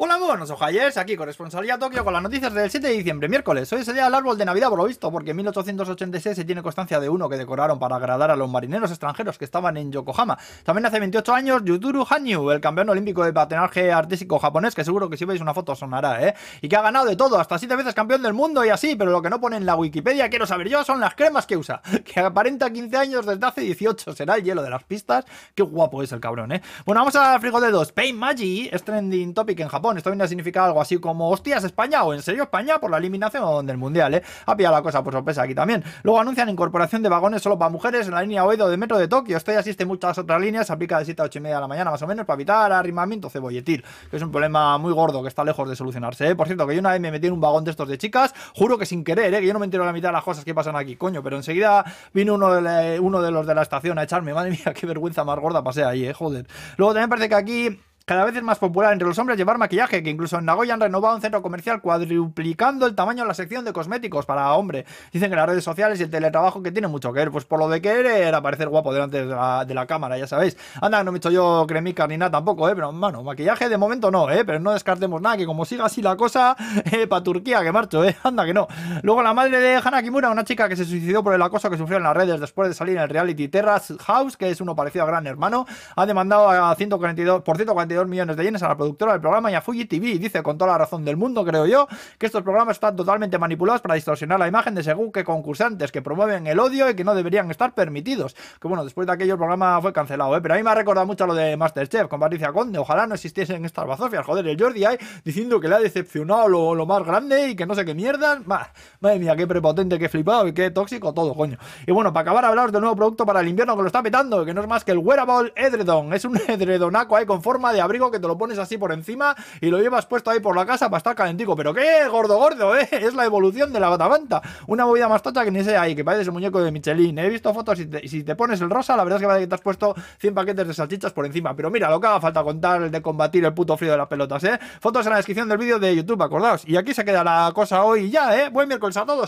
Hola, buenos ojayers, aquí corresponsalía Tokio con las noticias del 7 de diciembre, miércoles. Hoy es el árbol de Navidad, por lo visto, porque en 1886 se tiene constancia de uno que decoraron para agradar a los marineros extranjeros que estaban en Yokohama. También hace 28 años, Yuturu Hanyu, el campeón olímpico de patinaje artístico japonés, que seguro que si veis una foto sonará, ¿eh? Y que ha ganado de todo, hasta 7 veces campeón del mundo y así, pero lo que no pone en la Wikipedia, quiero saber yo, son las cremas que usa. Que aparenta 15 años desde hace 18, será el hielo de las pistas. Qué guapo es el cabrón, ¿eh? Bueno, vamos a frigo de dos. Pain Magi es trending topic en Japón. Esto viene a significar algo así como hostias España o en serio España por la eliminación del mundial, ¿eh? Ha pillado la cosa por sorpresa aquí también. Luego anuncian incorporación de vagones solo para mujeres en la línea Oedo de metro de Tokio. Esto ya existe en muchas otras líneas, se aplica de 7 a 8 y media de la mañana más o menos para evitar arrimamiento cebolletil, que es un problema muy gordo que está lejos de solucionarse, ¿eh? Por cierto, que yo una vez me metí en un vagón de estos de chicas, juro que sin querer, ¿eh? Que yo no me entero la mitad de las cosas que pasan aquí, coño, pero enseguida vino uno de, uno de los de la estación a echarme, madre mía, qué vergüenza más gorda pasé ahí, ¿eh? Joder. Luego también parece que aquí cada vez es más popular entre los hombres llevar maquillaje, que incluso en Nagoya han renovado un centro comercial cuadruplicando el tamaño de la sección de cosméticos para hombre. Dicen que las redes sociales y el teletrabajo que tiene mucho que ver, pues por lo de querer era parecer guapo delante de la, de la cámara, ya sabéis. Anda, no me he hecho yo cremica ni nada tampoco, ¿eh? Pero, mano, maquillaje de momento no, ¿eh? Pero no descartemos nada, que como siga así la cosa, eh, para Turquía que marcho, ¿eh? Anda que no. Luego la madre de Hana Kimura, una chica que se suicidó por el acoso que sufrió en las redes después de salir en el reality Terrace House, que es uno parecido a Gran Hermano, ha demandado a 142, por 142 millones de yenes a la productora del programa y a Fuji TV. Dice con toda la razón del mundo, creo yo, que estos programas están totalmente manipulados para distorsionar la imagen de según que concursantes que promueven el odio y que no deberían estar permitidos. Que bueno, después de aquello el programa fue cancelado, ¿eh? pero a mí me ha recordado mucho lo de Masterchef con Patricia Conde. Ojalá no existiesen estas bazofias. Joder, el Jordi ahí diciendo que le ha decepcionado lo, lo más grande y que no sé qué mierda. madre mía, qué prepotente, qué flipado y qué tóxico todo, coño. Y bueno, para acabar, hablaros del nuevo producto para el invierno que lo está petando, que no es más que el Wearable Edredon. Es un edredonaco ahí con forma de abrigo que te lo pones así por encima y lo llevas puesto ahí por la casa para estar calentico. Pero qué gordo, gordo, ¿eh? Es la evolución de la batamanta. Una movida más tocha que ni sea ahí, que parece ese muñeco de Michelin. He visto fotos y, si te pones el rosa, la verdad es que que te has puesto 100 paquetes de salchichas por encima. Pero mira, lo que haga falta contar el de combatir el puto frío de las pelotas, ¿eh? Fotos en la descripción del vídeo de YouTube, acordaos. Y aquí se queda la cosa hoy ya, ¿eh? Buen miércoles a todos.